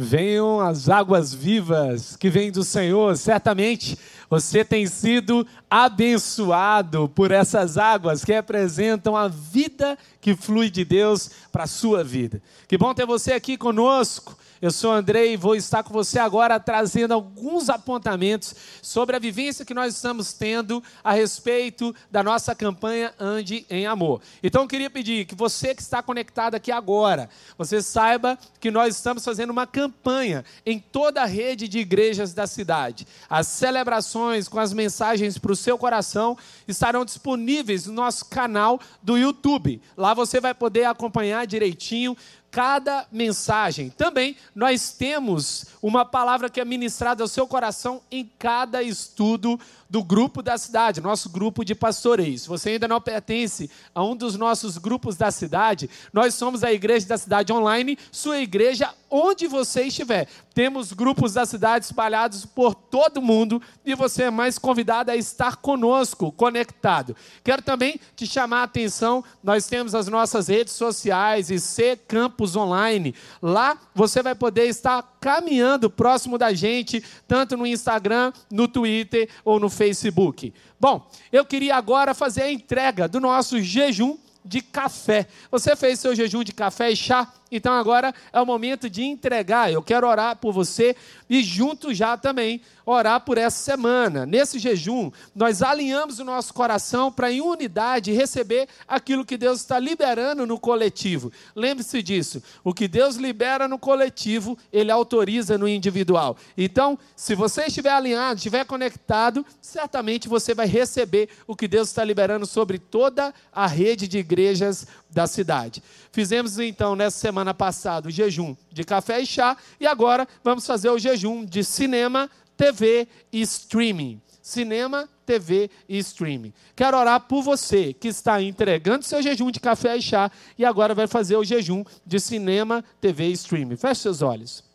Venham as águas vivas que vêm do Senhor. Certamente você tem sido abençoado por essas águas que representam a vida que flui de Deus para a sua vida. Que bom ter você aqui conosco. Eu sou Andrei e vou estar com você agora trazendo alguns apontamentos sobre a vivência que nós estamos tendo a respeito da nossa campanha Ande em Amor. Então eu queria pedir que você que está conectado aqui agora, você saiba que nós estamos fazendo uma campanha em toda a rede de igrejas da cidade. As celebrações com as mensagens para o seu coração estarão disponíveis no nosso canal do YouTube. Lá você vai poder acompanhar direitinho cada mensagem. Também nós temos uma palavra que é ministrada ao seu coração em cada estudo do grupo da cidade, nosso grupo de pastoreio. Se você ainda não pertence a um dos nossos grupos da cidade, nós somos a Igreja da Cidade Online, sua igreja onde você estiver. Temos grupos da cidade espalhados por todo mundo e você é mais convidado a estar conosco, conectado. Quero também te chamar a atenção, nós temos as nossas redes sociais e C Campus Online. Lá você vai poder estar caminhando próximo da gente, tanto no Instagram, no Twitter ou no Facebook. Bom, eu queria agora fazer a entrega do nosso jejum de café. Você fez seu jejum de café e chá? Então agora é o momento de entregar. Eu quero orar por você e junto já também orar por essa semana. Nesse jejum, nós alinhamos o nosso coração para em unidade receber aquilo que Deus está liberando no coletivo. Lembre-se disso. O que Deus libera no coletivo, ele autoriza no individual. Então, se você estiver alinhado, estiver conectado, certamente você vai receber o que Deus está liberando sobre toda a rede de igrejas da cidade. Fizemos então nessa semana passada o jejum de café e chá e agora vamos fazer o jejum de cinema, TV e streaming. Cinema, TV e streaming. Quero orar por você que está entregando seu jejum de café e chá e agora vai fazer o jejum de cinema, TV e streaming. Feche seus olhos.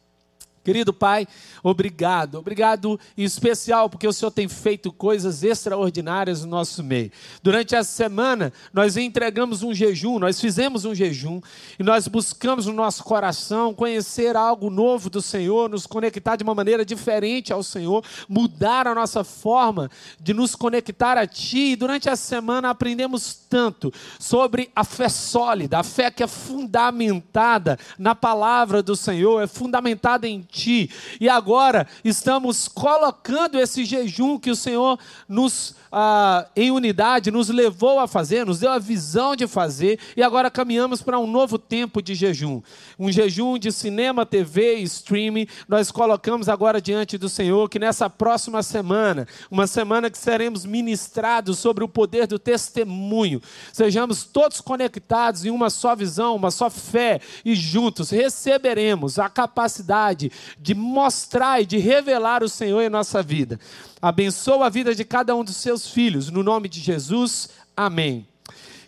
Querido Pai, obrigado, obrigado em especial porque o Senhor tem feito coisas extraordinárias no nosso meio. Durante essa semana, nós entregamos um jejum, nós fizemos um jejum e nós buscamos no nosso coração conhecer algo novo do Senhor, nos conectar de uma maneira diferente ao Senhor, mudar a nossa forma de nos conectar a Ti. E durante essa semana aprendemos tanto sobre a fé sólida, a fé que é fundamentada na palavra do Senhor, é fundamentada em ti. E agora estamos colocando esse jejum que o Senhor nos, ah, em unidade, nos levou a fazer, nos deu a visão de fazer, e agora caminhamos para um novo tempo de jejum. Um jejum de cinema, TV e streaming. Nós colocamos agora diante do Senhor que nessa próxima semana, uma semana que seremos ministrados sobre o poder do testemunho, sejamos todos conectados em uma só visão, uma só fé, e juntos receberemos a capacidade de mostrar e de revelar o Senhor em nossa vida. Abençoa a vida de cada um dos seus filhos, no nome de Jesus. Amém.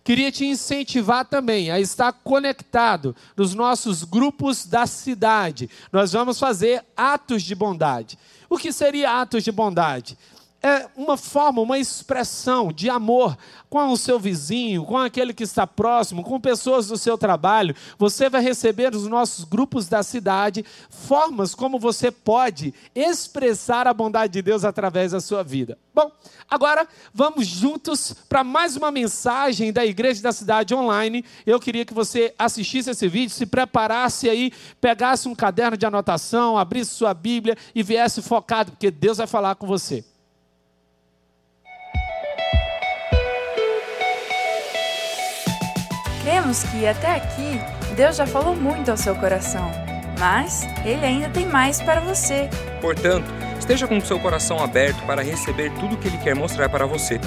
Queria te incentivar também a estar conectado nos nossos grupos da cidade. Nós vamos fazer atos de bondade. O que seria atos de bondade? É uma forma, uma expressão de amor com o seu vizinho, com aquele que está próximo, com pessoas do seu trabalho. Você vai receber nos nossos grupos da cidade formas como você pode expressar a bondade de Deus através da sua vida. Bom, agora vamos juntos para mais uma mensagem da Igreja da Cidade Online. Eu queria que você assistisse esse vídeo, se preparasse aí, pegasse um caderno de anotação, abrisse sua Bíblia e viesse focado, porque Deus vai falar com você. Cremos que até aqui Deus já falou muito ao seu coração, mas Ele ainda tem mais para você. Portanto, esteja com o seu coração aberto para receber tudo o que Ele quer mostrar para você.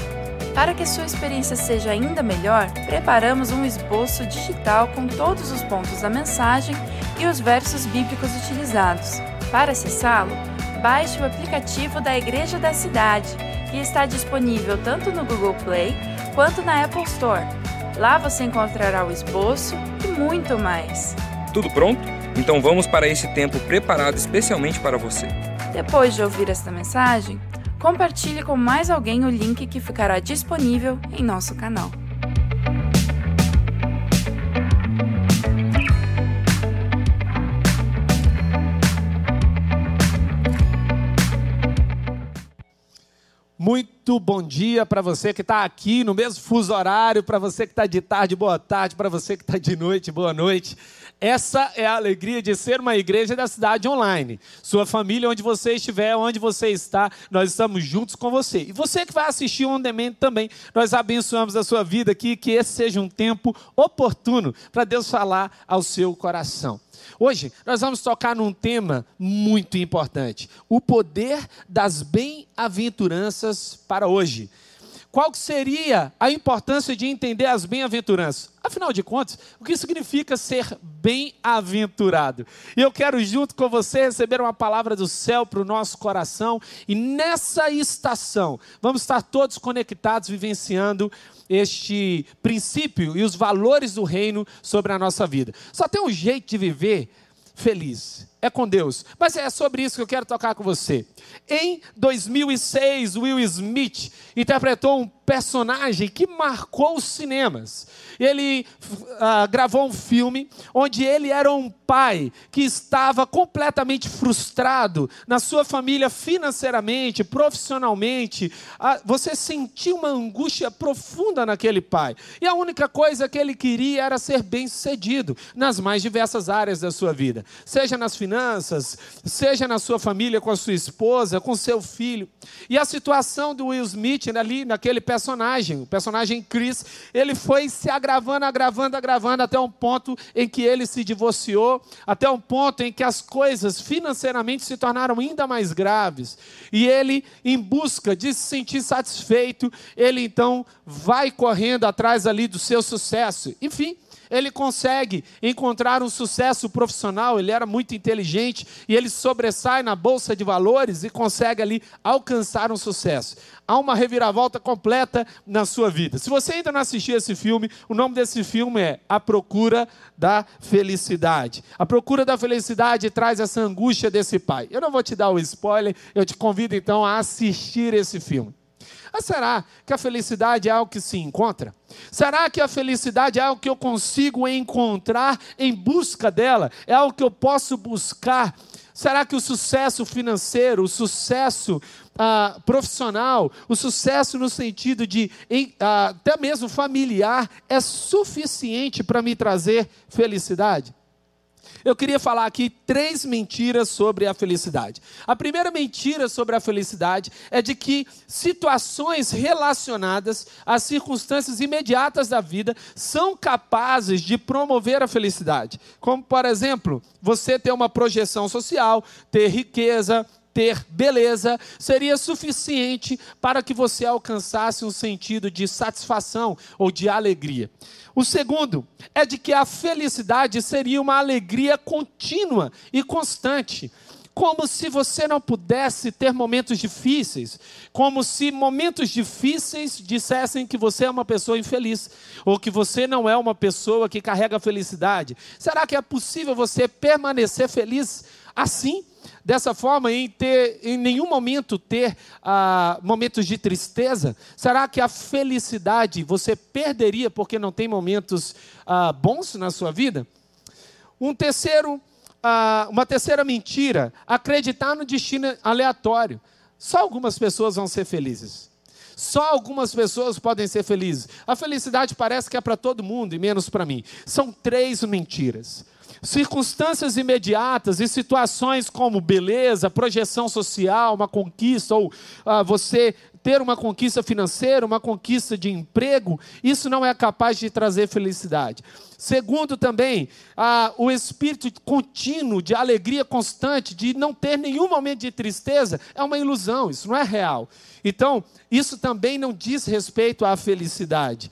Para que sua experiência seja ainda melhor, preparamos um esboço digital com todos os pontos da mensagem e os versos bíblicos utilizados. Para acessá-lo, baixe o aplicativo da Igreja da Cidade, que está disponível tanto no Google Play quanto na Apple Store. Lá você encontrará o esboço e muito mais. Tudo pronto? Então vamos para esse tempo preparado especialmente para você. Depois de ouvir esta mensagem, compartilhe com mais alguém o link que ficará disponível em nosso canal. Muito bom dia para você que está aqui no mesmo fuso horário, para você que está de tarde, boa tarde, para você que está de noite, boa noite. Essa é a alegria de ser uma igreja da cidade online. Sua família, onde você estiver, onde você está, nós estamos juntos com você. E você que vai assistir On Demand também, nós abençoamos a sua vida aqui, que esse seja um tempo oportuno para Deus falar ao seu coração. Hoje nós vamos tocar num tema muito importante: o poder das bem-aventuranças para hoje. Qual seria a importância de entender as bem-aventuranças? Afinal de contas, o que significa ser bem-aventurado? E eu quero, junto com você, receber uma palavra do céu para o nosso coração. E nessa estação, vamos estar todos conectados, vivenciando este princípio e os valores do reino sobre a nossa vida. Só tem um jeito de viver feliz. É com Deus. Mas é sobre isso que eu quero tocar com você. Em 2006, Will Smith interpretou um personagem que marcou os cinemas. Ele uh, gravou um filme onde ele era um pai que estava completamente frustrado na sua família financeiramente, profissionalmente. Uh, você sentiu uma angústia profunda naquele pai. E a única coisa que ele queria era ser bem-sucedido nas mais diversas áreas da sua vida, seja nas finanças, seja na sua família com a sua esposa, com seu filho. E a situação do Will Smith ali naquele personagem personagem, o personagem Chris, ele foi se agravando, agravando, agravando até um ponto em que ele se divorciou, até um ponto em que as coisas financeiramente se tornaram ainda mais graves. E ele, em busca de se sentir satisfeito, ele então vai correndo atrás ali do seu sucesso. Enfim, ele consegue encontrar um sucesso profissional, ele era muito inteligente e ele sobressai na bolsa de valores e consegue ali alcançar um sucesso. Há uma reviravolta completa na sua vida. Se você ainda não assistiu esse filme, o nome desse filme é A Procura da Felicidade. A Procura da Felicidade traz essa angústia desse pai. Eu não vou te dar o spoiler, eu te convido então a assistir esse filme. Mas será que a felicidade é algo que se encontra? Será que a felicidade é algo que eu consigo encontrar em busca dela? É algo que eu posso buscar? Será que o sucesso financeiro, o sucesso ah, profissional, o sucesso no sentido de em, ah, até mesmo familiar, é suficiente para me trazer felicidade? Eu queria falar aqui três mentiras sobre a felicidade. A primeira mentira sobre a felicidade é de que situações relacionadas às circunstâncias imediatas da vida são capazes de promover a felicidade. Como, por exemplo, você ter uma projeção social, ter riqueza, ter beleza seria suficiente para que você alcançasse um sentido de satisfação ou de alegria. O segundo é de que a felicidade seria uma alegria contínua e constante. Como se você não pudesse ter momentos difíceis, como se momentos difíceis dissessem que você é uma pessoa infeliz, ou que você não é uma pessoa que carrega felicidade. Será que é possível você permanecer feliz assim? Dessa forma, em, ter, em nenhum momento ter ah, momentos de tristeza? Será que a felicidade você perderia porque não tem momentos ah, bons na sua vida? Um terceiro, ah, uma terceira mentira: acreditar no destino aleatório. Só algumas pessoas vão ser felizes. Só algumas pessoas podem ser felizes. A felicidade parece que é para todo mundo e menos para mim. São três mentiras circunstâncias imediatas e situações como beleza, projeção social, uma conquista, ou ah, você ter uma conquista financeira, uma conquista de emprego, isso não é capaz de trazer felicidade. Segundo, também, ah, o espírito contínuo de alegria constante, de não ter nenhum momento de tristeza, é uma ilusão, isso não é real. Então, isso também não diz respeito à felicidade.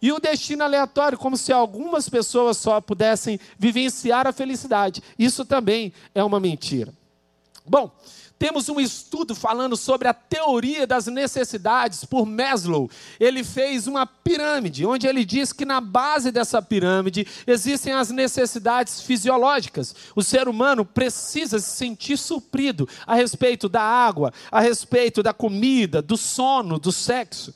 E o destino aleatório, como se algumas pessoas só pudessem vivenciar a felicidade. Isso também é uma mentira. Bom, temos um estudo falando sobre a teoria das necessidades por Maslow. Ele fez uma pirâmide, onde ele diz que na base dessa pirâmide existem as necessidades fisiológicas. O ser humano precisa se sentir suprido a respeito da água, a respeito da comida, do sono, do sexo.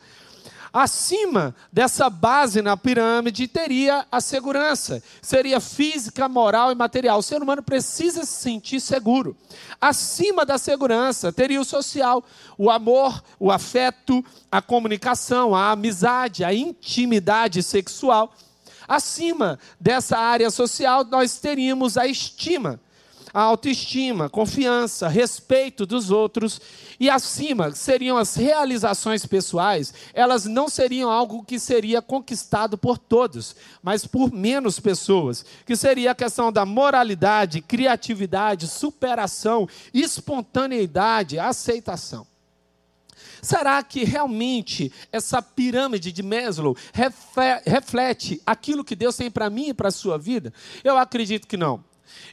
Acima dessa base na pirâmide teria a segurança, seria física, moral e material. O ser humano precisa se sentir seguro. Acima da segurança teria o social, o amor, o afeto, a comunicação, a amizade, a intimidade sexual. Acima dessa área social, nós teríamos a estima a autoestima, confiança, respeito dos outros e acima seriam as realizações pessoais, elas não seriam algo que seria conquistado por todos, mas por menos pessoas, que seria a questão da moralidade, criatividade, superação, espontaneidade, aceitação. Será que realmente essa pirâmide de Maslow reflete aquilo que Deus tem para mim e para a sua vida? Eu acredito que não.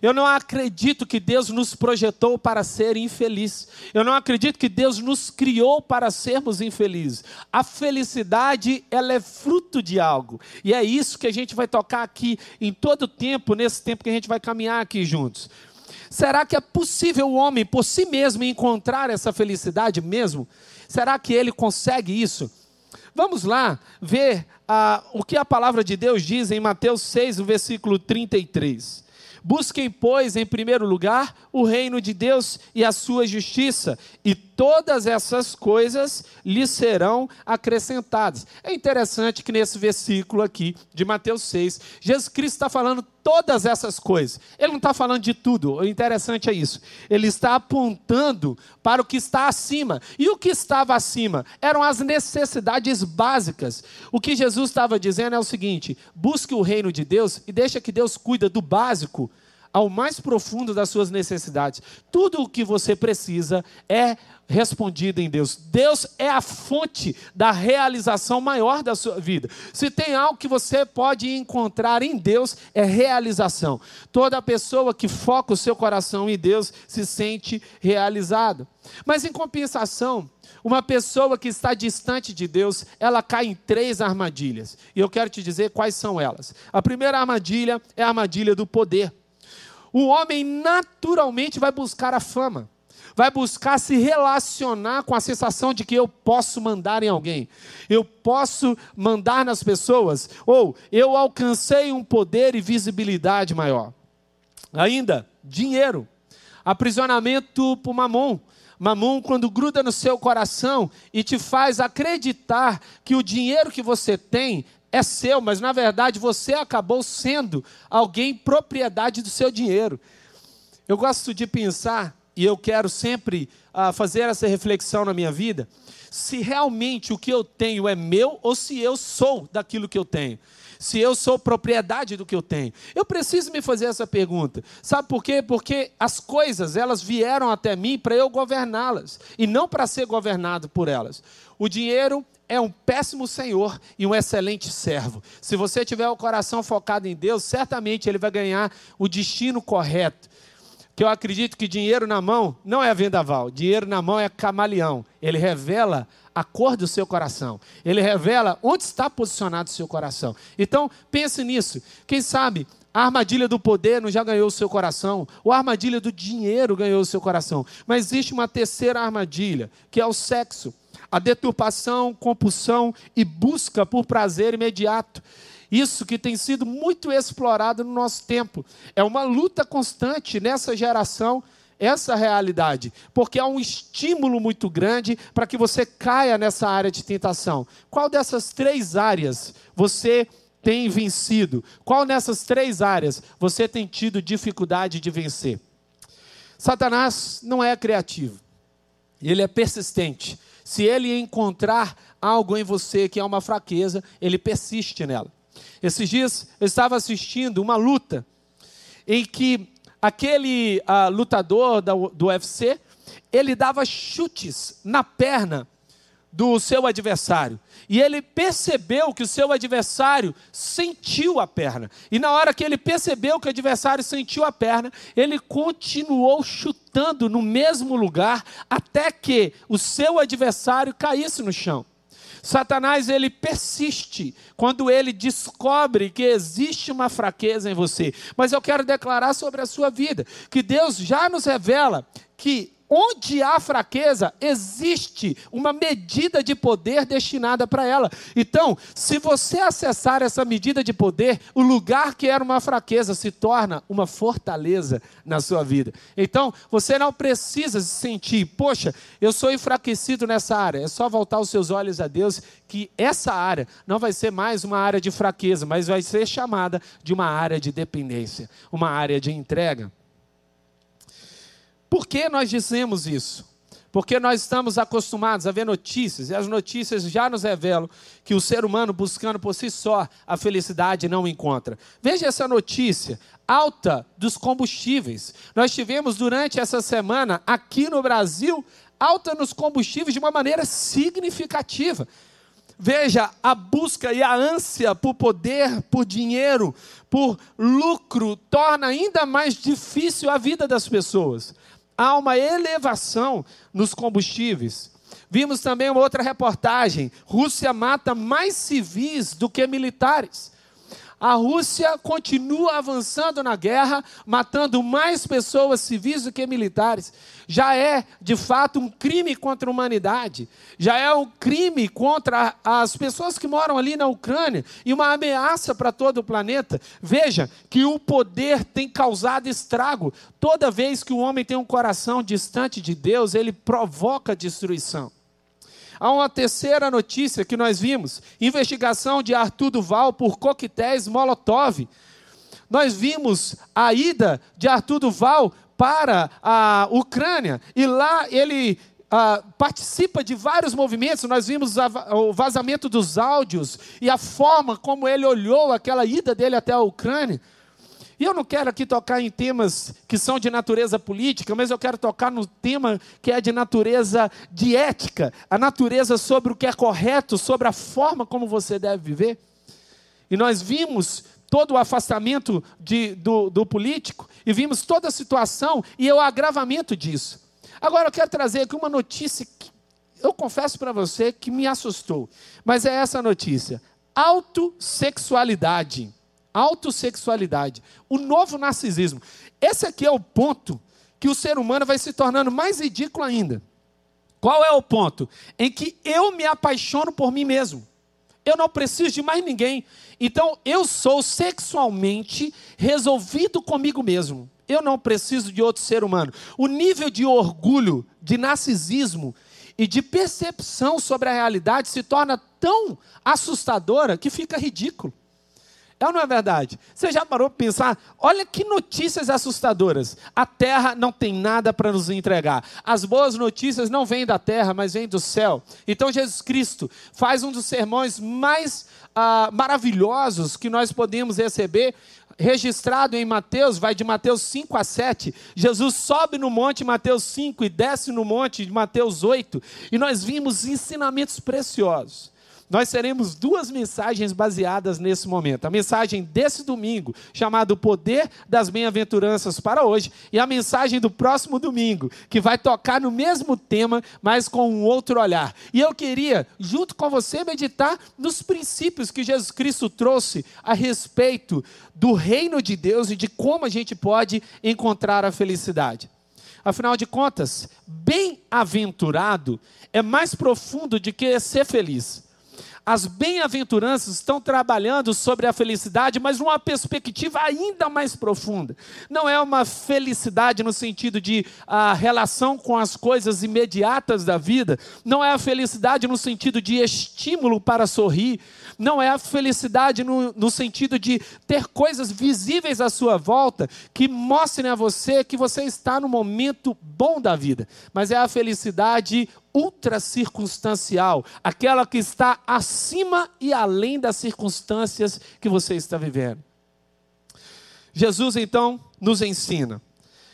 Eu não acredito que Deus nos projetou para ser infeliz. Eu não acredito que Deus nos criou para sermos infelizes. A felicidade, ela é fruto de algo. E é isso que a gente vai tocar aqui em todo o tempo, nesse tempo que a gente vai caminhar aqui juntos. Será que é possível o homem por si mesmo encontrar essa felicidade mesmo? Será que ele consegue isso? Vamos lá ver ah, o que a palavra de Deus diz em Mateus 6, no versículo 33. Busquem, pois, em primeiro lugar, o reino de Deus e a sua justiça, e todas essas coisas lhes serão acrescentadas. É interessante que nesse versículo aqui, de Mateus 6, Jesus Cristo está falando todas essas coisas. Ele não está falando de tudo, o interessante é isso. Ele está apontando para o que está acima. E o que estava acima eram as necessidades básicas. O que Jesus estava dizendo é o seguinte: busque o reino de Deus e deixa que Deus cuida do básico ao mais profundo das suas necessidades. Tudo o que você precisa é respondido em Deus. Deus é a fonte da realização maior da sua vida. Se tem algo que você pode encontrar em Deus, é realização. Toda pessoa que foca o seu coração em Deus se sente realizado. Mas em compensação, uma pessoa que está distante de Deus, ela cai em três armadilhas. E eu quero te dizer quais são elas. A primeira armadilha é a armadilha do poder o homem naturalmente vai buscar a fama, vai buscar se relacionar com a sensação de que eu posso mandar em alguém, eu posso mandar nas pessoas, ou eu alcancei um poder e visibilidade maior. Ainda, dinheiro, aprisionamento por mamon. Mamon, quando gruda no seu coração e te faz acreditar que o dinheiro que você tem é seu, mas na verdade você acabou sendo alguém propriedade do seu dinheiro. Eu gosto de pensar, e eu quero sempre uh, fazer essa reflexão na minha vida, se realmente o que eu tenho é meu ou se eu sou daquilo que eu tenho. Se eu sou propriedade do que eu tenho. Eu preciso me fazer essa pergunta. Sabe por quê? Porque as coisas, elas vieram até mim para eu governá-las e não para ser governado por elas. O dinheiro é um péssimo senhor e um excelente servo. Se você tiver o coração focado em Deus, certamente ele vai ganhar o destino correto. Que eu acredito que dinheiro na mão não é vendaval, dinheiro na mão é camaleão. Ele revela a cor do seu coração. Ele revela onde está posicionado o seu coração. Então, pense nisso. Quem sabe a armadilha do poder não já ganhou o seu coração, ou a armadilha do dinheiro ganhou o seu coração. Mas existe uma terceira armadilha, que é o sexo a deturpação, compulsão e busca por prazer imediato. Isso que tem sido muito explorado no nosso tempo. É uma luta constante nessa geração, essa realidade, porque há um estímulo muito grande para que você caia nessa área de tentação. Qual dessas três áreas você tem vencido? Qual dessas três áreas você tem tido dificuldade de vencer? Satanás não é criativo, ele é persistente. Se ele encontrar algo em você que é uma fraqueza, ele persiste nela. Esses dias eu estava assistindo uma luta em que aquele uh, lutador do, do UFC ele dava chutes na perna do seu adversário. E ele percebeu que o seu adversário sentiu a perna. E na hora que ele percebeu que o adversário sentiu a perna, ele continuou chutando no mesmo lugar até que o seu adversário caísse no chão. Satanás ele persiste quando ele descobre que existe uma fraqueza em você. Mas eu quero declarar sobre a sua vida que Deus já nos revela que onde há fraqueza, existe uma medida de poder destinada para ela. Então, se você acessar essa medida de poder, o lugar que era uma fraqueza se torna uma fortaleza na sua vida. Então, você não precisa se sentir, poxa, eu sou enfraquecido nessa área. É só voltar os seus olhos a Deus que essa área não vai ser mais uma área de fraqueza, mas vai ser chamada de uma área de dependência, uma área de entrega. Por que nós dizemos isso? Porque nós estamos acostumados a ver notícias, e as notícias já nos revelam que o ser humano buscando por si só a felicidade não encontra. Veja essa notícia: alta dos combustíveis. Nós tivemos durante essa semana, aqui no Brasil, alta nos combustíveis de uma maneira significativa. Veja, a busca e a ânsia por poder, por dinheiro, por lucro, torna ainda mais difícil a vida das pessoas há uma elevação nos combustíveis. Vimos também uma outra reportagem: Rússia mata mais civis do que militares a Rússia continua avançando na guerra, matando mais pessoas civis do que militares. Já é, de fato, um crime contra a humanidade. Já é um crime contra as pessoas que moram ali na Ucrânia e uma ameaça para todo o planeta. Veja que o poder tem causado estrago. Toda vez que o homem tem um coração distante de Deus, ele provoca destruição. Há uma terceira notícia que nós vimos: investigação de Arthur Duval por coquetéis Molotov. Nós vimos a ida de Arthur Duval para a Ucrânia e lá ele ah, participa de vários movimentos. Nós vimos o vazamento dos áudios e a forma como ele olhou aquela ida dele até a Ucrânia. E eu não quero aqui tocar em temas que são de natureza política, mas eu quero tocar no tema que é de natureza de ética, a natureza sobre o que é correto, sobre a forma como você deve viver. E nós vimos todo o afastamento de, do, do político, e vimos toda a situação e o agravamento disso. Agora eu quero trazer aqui uma notícia que eu confesso para você que me assustou, mas é essa notícia: autossexualidade autossexualidade, o novo narcisismo. Esse aqui é o ponto que o ser humano vai se tornando mais ridículo ainda. Qual é o ponto? Em que eu me apaixono por mim mesmo. Eu não preciso de mais ninguém. Então eu sou sexualmente resolvido comigo mesmo. Eu não preciso de outro ser humano. O nível de orgulho, de narcisismo e de percepção sobre a realidade se torna tão assustadora que fica ridículo. É ou não é verdade? Você já parou para pensar? Olha que notícias assustadoras. A terra não tem nada para nos entregar. As boas notícias não vêm da terra, mas vêm do céu. Então Jesus Cristo faz um dos sermões mais ah, maravilhosos que nós podemos receber, registrado em Mateus, vai de Mateus 5 a 7. Jesus sobe no monte Mateus 5 e desce no monte de Mateus 8. E nós vimos ensinamentos preciosos nós teremos duas mensagens baseadas nesse momento. A mensagem desse domingo, chamada O Poder das Bem-aventuranças para hoje, e a mensagem do próximo domingo, que vai tocar no mesmo tema, mas com um outro olhar. E eu queria, junto com você, meditar nos princípios que Jesus Cristo trouxe a respeito do reino de Deus e de como a gente pode encontrar a felicidade. Afinal de contas, bem-aventurado é mais profundo do que ser feliz. As bem-aventuranças estão trabalhando sobre a felicidade, mas numa perspectiva ainda mais profunda. Não é uma felicidade no sentido de a relação com as coisas imediatas da vida, não é a felicidade no sentido de estímulo para sorrir, não é a felicidade no, no sentido de ter coisas visíveis à sua volta que mostrem a você que você está no momento bom da vida, mas é a felicidade ultra circunstancial, aquela que está acima e além das circunstâncias que você está vivendo. Jesus então nos ensina.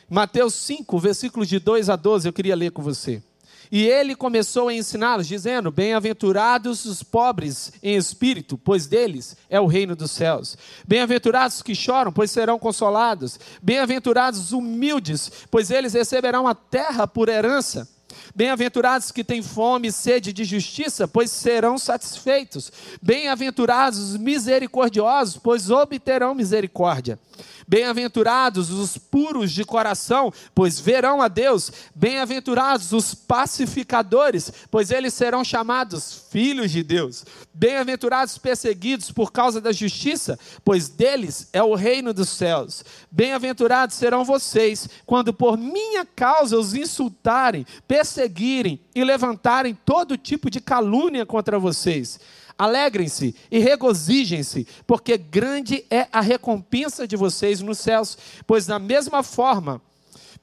Mateus 5, versículos de 2 a 12, eu queria ler com você. E ele começou a ensiná-los, dizendo: Bem-aventurados os pobres em espírito, pois deles é o reino dos céus. Bem-aventurados os que choram, pois serão consolados. Bem-aventurados os humildes, pois eles receberão a terra por herança. Bem-aventurados que têm fome e sede de justiça, pois serão satisfeitos. Bem-aventurados os misericordiosos, pois obterão misericórdia. Bem-aventurados os puros de coração, pois verão a Deus. Bem-aventurados os pacificadores, pois eles serão chamados filhos de Deus. Bem-aventurados perseguidos por causa da justiça, pois deles é o reino dos céus. Bem-aventurados serão vocês quando por minha causa os insultarem, perseguirem e levantarem todo tipo de calúnia contra vocês. Alegrem-se e regozijem-se, porque grande é a recompensa de vocês nos céus, pois da mesma forma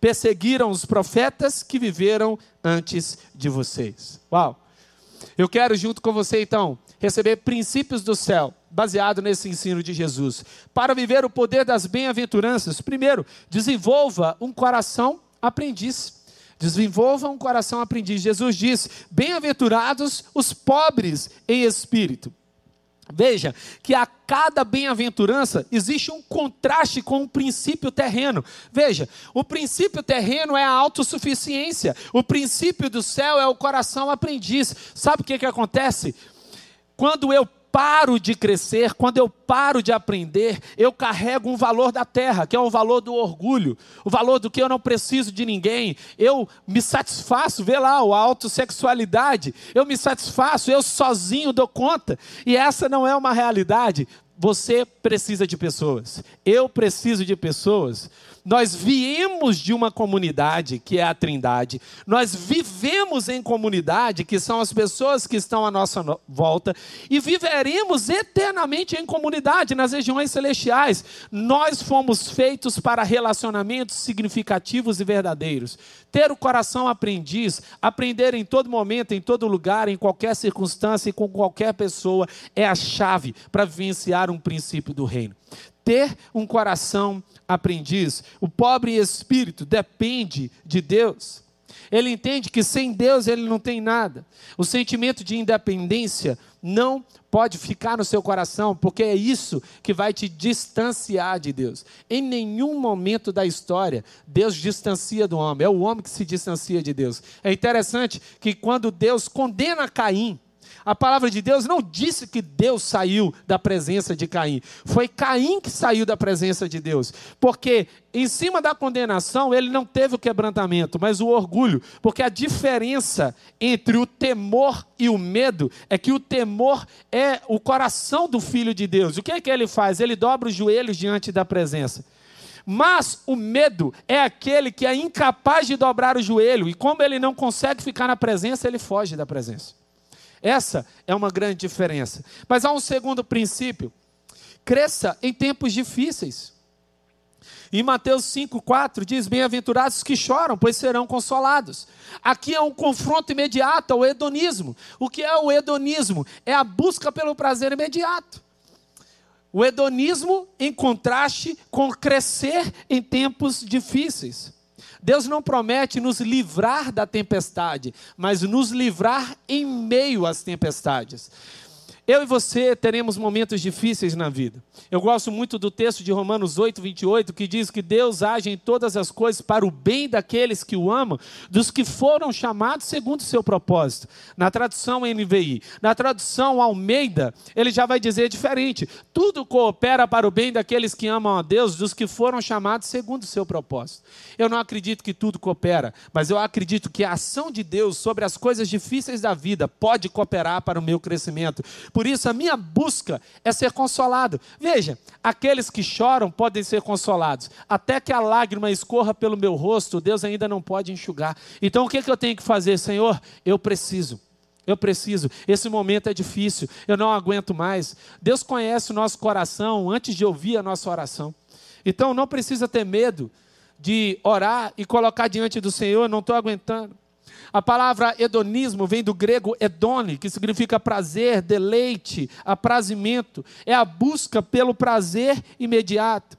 perseguiram os profetas que viveram antes de vocês. Uau! Eu quero, junto com você, então, receber princípios do céu, baseado nesse ensino de Jesus. Para viver o poder das bem-aventuranças, primeiro, desenvolva um coração aprendiz. Desenvolva um coração aprendiz. Jesus diz: Bem-aventurados os pobres em espírito. Veja que a cada bem-aventurança existe um contraste com o princípio terreno. Veja, o princípio terreno é a autossuficiência, o princípio do céu é o coração aprendiz. Sabe o que, que acontece? Quando eu paro de crescer, quando eu paro de aprender, eu carrego um valor da terra, que é o valor do orgulho, o valor do que eu não preciso de ninguém. Eu me satisfaço, vê lá, a autossexualidade. Eu me satisfaço, eu sozinho dou conta. E essa não é uma realidade. Você precisa de pessoas. Eu preciso de pessoas nós viemos de uma comunidade, que é a Trindade. Nós vivemos em comunidade, que são as pessoas que estão à nossa volta. E viveremos eternamente em comunidade, nas regiões celestiais. Nós fomos feitos para relacionamentos significativos e verdadeiros. Ter o coração aprendiz, aprender em todo momento, em todo lugar, em qualquer circunstância e com qualquer pessoa, é a chave para vivenciar um princípio do reino ter um coração aprendiz. O pobre espírito depende de Deus. Ele entende que sem Deus ele não tem nada. O sentimento de independência não pode ficar no seu coração, porque é isso que vai te distanciar de Deus. Em nenhum momento da história, Deus distancia do homem, é o homem que se distancia de Deus. É interessante que quando Deus condena Caim, a palavra de Deus não disse que Deus saiu da presença de Caim. Foi Caim que saiu da presença de Deus. Porque em cima da condenação, ele não teve o quebrantamento, mas o orgulho. Porque a diferença entre o temor e o medo é que o temor é o coração do filho de Deus. O que é que ele faz? Ele dobra os joelhos diante da presença. Mas o medo é aquele que é incapaz de dobrar o joelho, e como ele não consegue ficar na presença, ele foge da presença. Essa é uma grande diferença. Mas há um segundo princípio: cresça em tempos difíceis. Em Mateus 5,4 diz: Bem-aventurados que choram, pois serão consolados. Aqui é um confronto imediato ao hedonismo. O que é o hedonismo? É a busca pelo prazer imediato. O hedonismo em contraste com crescer em tempos difíceis. Deus não promete nos livrar da tempestade, mas nos livrar em meio às tempestades. Eu e você teremos momentos difíceis na vida. Eu gosto muito do texto de Romanos 8, 28, que diz que Deus age em todas as coisas para o bem daqueles que o amam, dos que foram chamados segundo o seu propósito. Na tradução NVI. Na tradução Almeida, ele já vai dizer diferente. Tudo coopera para o bem daqueles que amam a Deus, dos que foram chamados segundo o seu propósito. Eu não acredito que tudo coopera, mas eu acredito que a ação de Deus sobre as coisas difíceis da vida pode cooperar para o meu crescimento por isso, a minha busca é ser consolado. Veja, aqueles que choram podem ser consolados. Até que a lágrima escorra pelo meu rosto, Deus ainda não pode enxugar. Então, o que, é que eu tenho que fazer? Senhor, eu preciso. Eu preciso. Esse momento é difícil. Eu não aguento mais. Deus conhece o nosso coração antes de ouvir a nossa oração. Então, não precisa ter medo de orar e colocar diante do Senhor. Não estou aguentando. A palavra hedonismo vem do grego hedone, que significa prazer, deleite, aprazimento. É a busca pelo prazer imediato.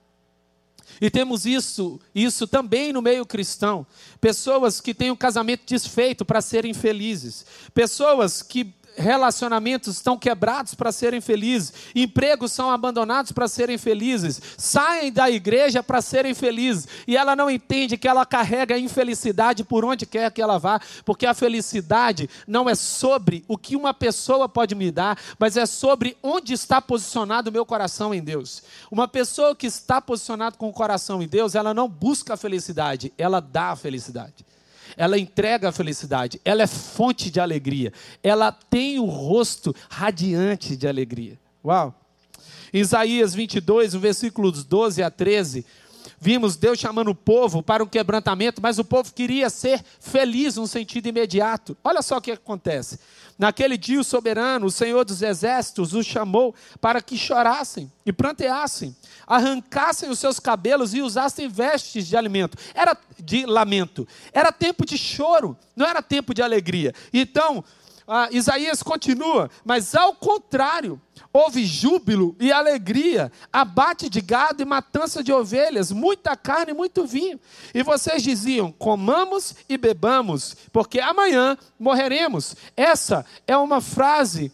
E temos isso, isso também no meio cristão. Pessoas que têm um casamento desfeito para serem felizes. Pessoas que relacionamentos estão quebrados para serem felizes, empregos são abandonados para serem felizes, saem da igreja para serem felizes, e ela não entende que ela carrega infelicidade por onde quer que ela vá, porque a felicidade não é sobre o que uma pessoa pode me dar, mas é sobre onde está posicionado o meu coração em Deus. Uma pessoa que está posicionada com o coração em Deus, ela não busca a felicidade, ela dá a felicidade ela entrega a felicidade, ela é fonte de alegria, ela tem o rosto radiante de alegria. Uau! Isaías 22, no versículos 12 a 13, vimos Deus chamando o povo para um quebrantamento, mas o povo queria ser feliz no sentido imediato. Olha só o que acontece. Naquele dia, o soberano, o Senhor dos exércitos, os chamou para que chorassem e pranteassem, arrancassem os seus cabelos e usassem vestes de alimento. Era de lamento. Era tempo de choro, não era tempo de alegria. Então, ah, Isaías continua, mas ao contrário, houve júbilo e alegria, abate de gado e matança de ovelhas, muita carne e muito vinho. E vocês diziam: comamos e bebamos, porque amanhã morreremos. Essa é uma frase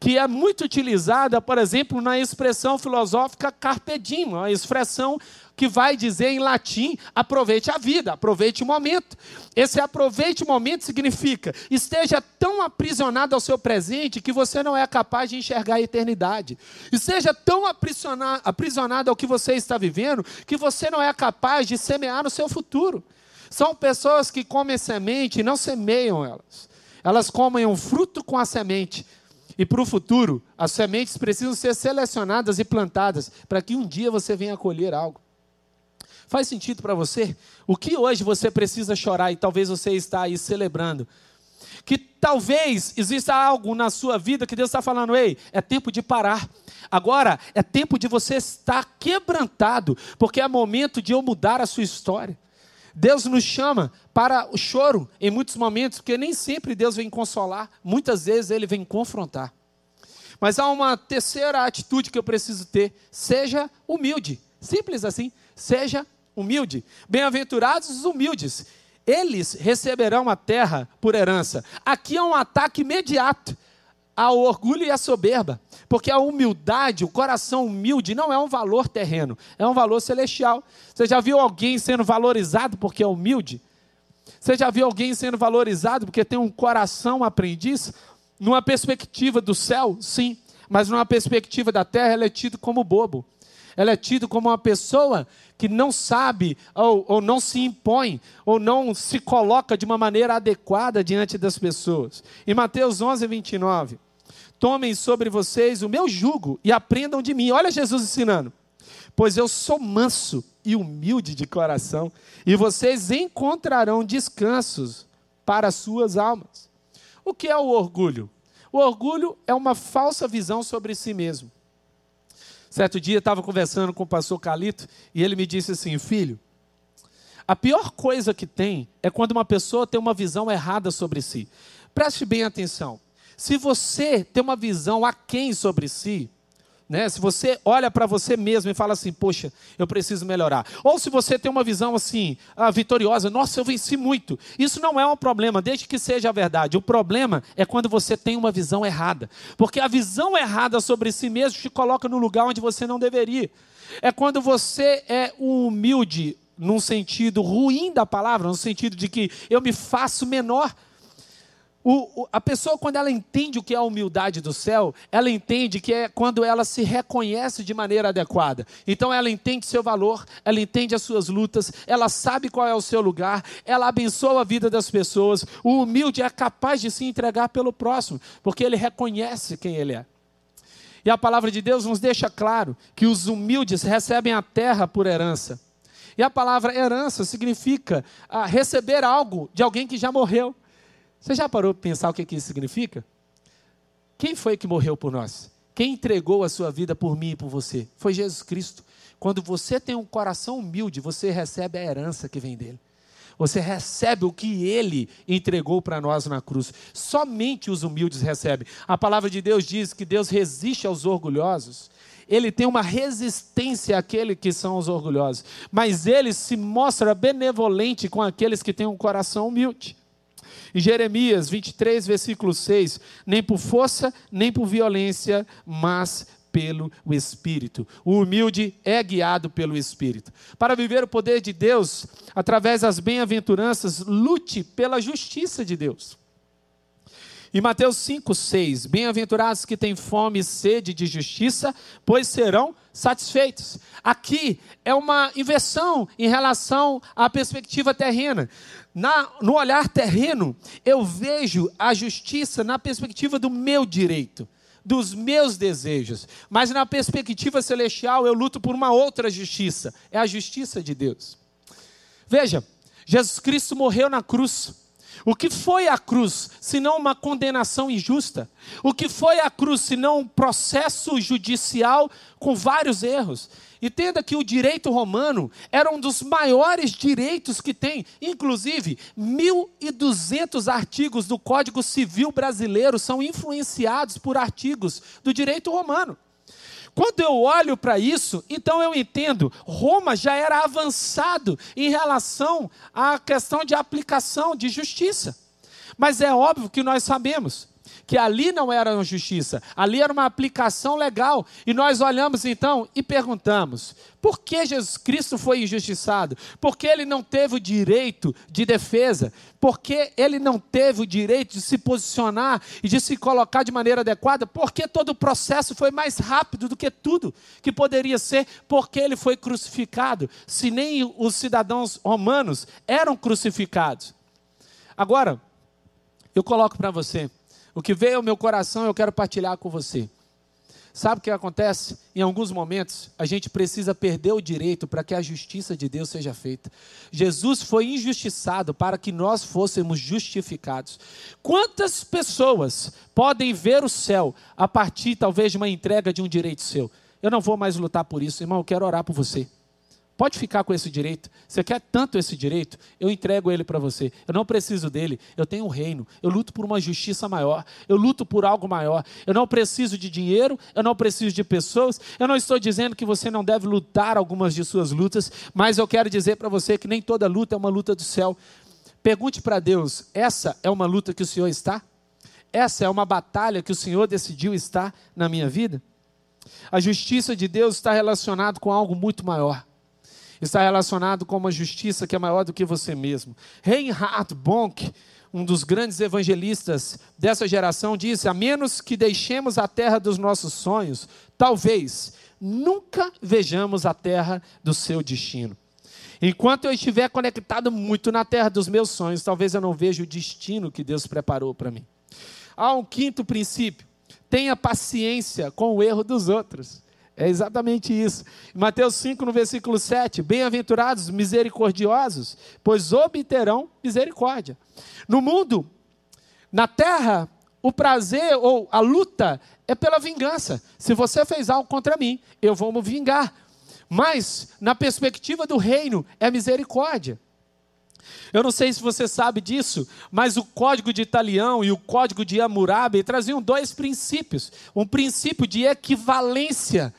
que é muito utilizada, por exemplo, na expressão filosófica carpe diem, uma expressão que vai dizer em latim: aproveite a vida, aproveite o momento. Esse aproveite o momento significa esteja tão aprisionado ao seu presente que você não é capaz de enxergar a eternidade. Esteja tão aprisionado, aprisionado ao que você está vivendo que você não é capaz de semear no seu futuro. São pessoas que comem semente e não semeiam elas. Elas comem um fruto com a semente e para o futuro, as sementes precisam ser selecionadas e plantadas para que um dia você venha colher algo. Faz sentido para você? O que hoje você precisa chorar e talvez você está aí celebrando? Que talvez exista algo na sua vida que Deus está falando, ei, é tempo de parar. Agora é tempo de você estar quebrantado, porque é momento de eu mudar a sua história. Deus nos chama para o choro em muitos momentos, porque nem sempre Deus vem consolar, muitas vezes Ele vem confrontar. Mas há uma terceira atitude que eu preciso ter: seja humilde. Simples assim, seja humilde. Bem-aventurados os humildes, eles receberão a terra por herança. Aqui é um ataque imediato ao orgulho e à soberba, porque a humildade, o coração humilde, não é um valor terreno, é um valor celestial. Você já viu alguém sendo valorizado porque é humilde? Você já viu alguém sendo valorizado porque tem um coração aprendiz? Numa perspectiva do céu, sim, mas numa perspectiva da terra, ele é tido como bobo. Ele é tido como uma pessoa que não sabe, ou, ou não se impõe, ou não se coloca de uma maneira adequada diante das pessoas. Em Mateus 11, 29. Tomem sobre vocês o meu jugo e aprendam de mim. Olha Jesus ensinando. Pois eu sou manso e humilde de coração, e vocês encontrarão descansos para as suas almas. O que é o orgulho? O orgulho é uma falsa visão sobre si mesmo. Certo dia estava conversando com o pastor Calito e ele me disse assim: Filho, a pior coisa que tem é quando uma pessoa tem uma visão errada sobre si. Preste bem atenção. Se você tem uma visão aquém sobre si, né? se você olha para você mesmo e fala assim, poxa, eu preciso melhorar. Ou se você tem uma visão assim, ah, vitoriosa, nossa, eu venci muito. Isso não é um problema, desde que seja a verdade. O problema é quando você tem uma visão errada. Porque a visão errada sobre si mesmo te coloca no lugar onde você não deveria. É quando você é humilde, num sentido ruim da palavra, no sentido de que eu me faço menor o, o, a pessoa, quando ela entende o que é a humildade do céu, ela entende que é quando ela se reconhece de maneira adequada. Então, ela entende seu valor, ela entende as suas lutas, ela sabe qual é o seu lugar, ela abençoa a vida das pessoas. O humilde é capaz de se entregar pelo próximo, porque ele reconhece quem ele é. E a palavra de Deus nos deixa claro que os humildes recebem a terra por herança. E a palavra herança significa ah, receber algo de alguém que já morreu. Você já parou para pensar o que, isso significa? Quem foi que morreu por nós? Quem entregou a sua vida por mim e por você? Foi Jesus Cristo. Quando você tem um coração humilde, você recebe a herança que vem dele. Você recebe o que ele entregou para nós na cruz. Somente os humildes recebem. A palavra de Deus diz que Deus resiste aos orgulhosos. Ele tem uma resistência àqueles que são os orgulhosos. Mas ele se mostra benevolente com aqueles que têm um coração humilde. Em Jeremias 23, versículo 6: Nem por força, nem por violência, mas pelo Espírito. O humilde é guiado pelo Espírito. Para viver o poder de Deus, através das bem-aventuranças, lute pela justiça de Deus. Em Mateus 5, 6, bem-aventurados que têm fome e sede de justiça, pois serão satisfeitos. Aqui é uma inversão em relação à perspectiva terrena. Na, no olhar terreno, eu vejo a justiça na perspectiva do meu direito, dos meus desejos. Mas na perspectiva celestial, eu luto por uma outra justiça é a justiça de Deus. Veja, Jesus Cristo morreu na cruz o que foi a cruz, senão uma condenação injusta? O que foi a cruz, senão um processo judicial com vários erros? Entenda que o direito romano era um dos maiores direitos que tem, inclusive 1.200 artigos do Código Civil brasileiro são influenciados por artigos do direito romano. Quando eu olho para isso, então eu entendo, Roma já era avançado em relação à questão de aplicação de justiça. Mas é óbvio que nós sabemos que ali não era uma justiça, ali era uma aplicação legal. E nós olhamos então e perguntamos: por que Jesus Cristo foi injustiçado? Por que ele não teve o direito de defesa? Por que ele não teve o direito de se posicionar e de se colocar de maneira adequada? Por que todo o processo foi mais rápido do que tudo que poderia ser? Porque ele foi crucificado, se nem os cidadãos romanos eram crucificados. Agora, eu coloco para você o que veio ao meu coração eu quero partilhar com você. Sabe o que acontece? Em alguns momentos, a gente precisa perder o direito para que a justiça de Deus seja feita. Jesus foi injustiçado para que nós fôssemos justificados. Quantas pessoas podem ver o céu a partir, talvez, de uma entrega de um direito seu? Eu não vou mais lutar por isso, irmão, eu quero orar por você. Pode ficar com esse direito. Você quer tanto esse direito? Eu entrego ele para você. Eu não preciso dele. Eu tenho um reino. Eu luto por uma justiça maior. Eu luto por algo maior. Eu não preciso de dinheiro. Eu não preciso de pessoas. Eu não estou dizendo que você não deve lutar algumas de suas lutas, mas eu quero dizer para você que nem toda luta é uma luta do céu. Pergunte para Deus: essa é uma luta que o Senhor está? Essa é uma batalha que o Senhor decidiu estar na minha vida? A justiça de Deus está relacionada com algo muito maior está relacionado com uma justiça que é maior do que você mesmo. Reinhard Bonk, um dos grandes evangelistas dessa geração, disse: A menos que deixemos a terra dos nossos sonhos, talvez nunca vejamos a terra do seu destino. Enquanto eu estiver conectado muito na terra dos meus sonhos, talvez eu não veja o destino que Deus preparou para mim. Há um quinto princípio: tenha paciência com o erro dos outros. É exatamente isso. Mateus 5, no versículo 7: Bem-aventurados misericordiosos, pois obterão misericórdia. No mundo, na terra, o prazer ou a luta é pela vingança. Se você fez algo contra mim, eu vou me vingar. Mas, na perspectiva do reino, é misericórdia. Eu não sei se você sabe disso, mas o código de Italião e o código de Hammurabi traziam dois princípios: um princípio de equivalência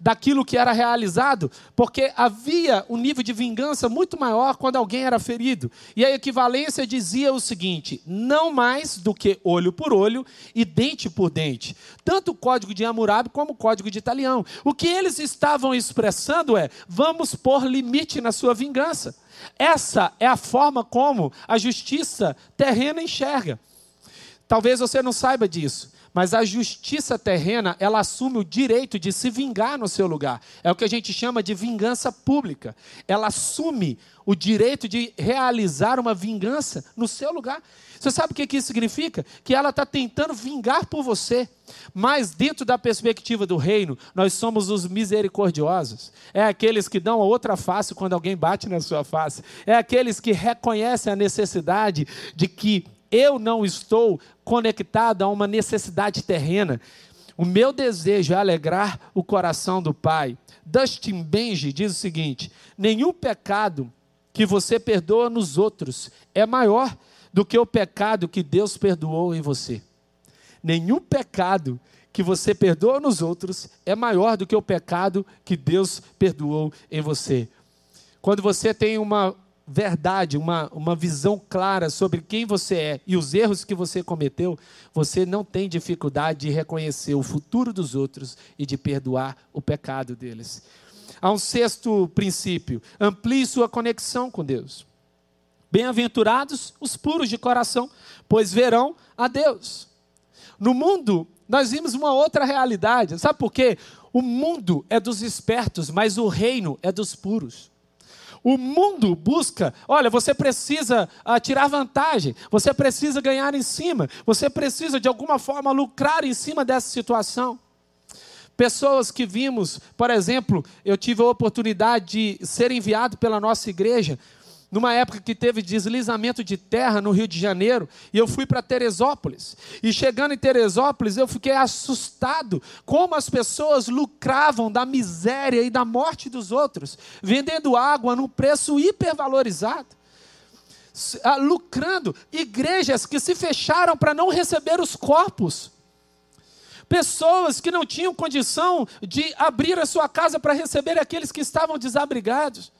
daquilo que era realizado, porque havia um nível de vingança muito maior quando alguém era ferido. E a equivalência dizia o seguinte: não mais do que olho por olho e dente por dente. Tanto o código de Hammurabi como o código de Italião. O que eles estavam expressando é: vamos pôr limite na sua vingança. Essa é a forma como a justiça terrena enxerga. Talvez você não saiba disso, mas a justiça terrena, ela assume o direito de se vingar no seu lugar. É o que a gente chama de vingança pública. Ela assume o direito de realizar uma vingança no seu lugar. Você sabe o que isso significa? Que ela está tentando vingar por você. Mas, dentro da perspectiva do reino, nós somos os misericordiosos. É aqueles que dão a outra face quando alguém bate na sua face. É aqueles que reconhecem a necessidade de que eu não estou conectado a uma necessidade terrena. O meu desejo é alegrar o coração do Pai. Dustin Benji diz o seguinte: nenhum pecado que você perdoa nos outros é maior do que o pecado que Deus perdoou em você. Nenhum pecado que você perdoa nos outros é maior do que o pecado que Deus perdoou em você. Quando você tem uma verdade, uma, uma visão clara sobre quem você é e os erros que você cometeu, você não tem dificuldade de reconhecer o futuro dos outros e de perdoar o pecado deles. Há um sexto princípio: amplie sua conexão com Deus. Bem-aventurados os puros de coração, pois verão a Deus. No mundo, nós vimos uma outra realidade. Sabe por quê? O mundo é dos espertos, mas o reino é dos puros. O mundo busca, olha, você precisa ah, tirar vantagem, você precisa ganhar em cima, você precisa de alguma forma lucrar em cima dessa situação. Pessoas que vimos, por exemplo, eu tive a oportunidade de ser enviado pela nossa igreja numa época que teve deslizamento de terra no Rio de Janeiro, e eu fui para Teresópolis. E chegando em Teresópolis, eu fiquei assustado como as pessoas lucravam da miséria e da morte dos outros, vendendo água num preço hipervalorizado. Ah, lucrando igrejas que se fecharam para não receber os corpos pessoas que não tinham condição de abrir a sua casa para receber aqueles que estavam desabrigados.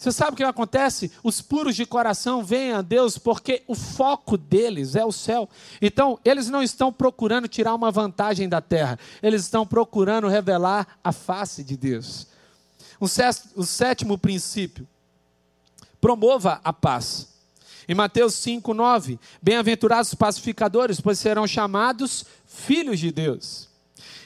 Você sabe o que acontece? Os puros de coração vêm a Deus porque o foco deles é o céu. Então, eles não estão procurando tirar uma vantagem da terra, eles estão procurando revelar a face de Deus. O sétimo princípio: promova a paz. Em Mateus 5, 9: Bem-aventurados os pacificadores, pois serão chamados filhos de Deus.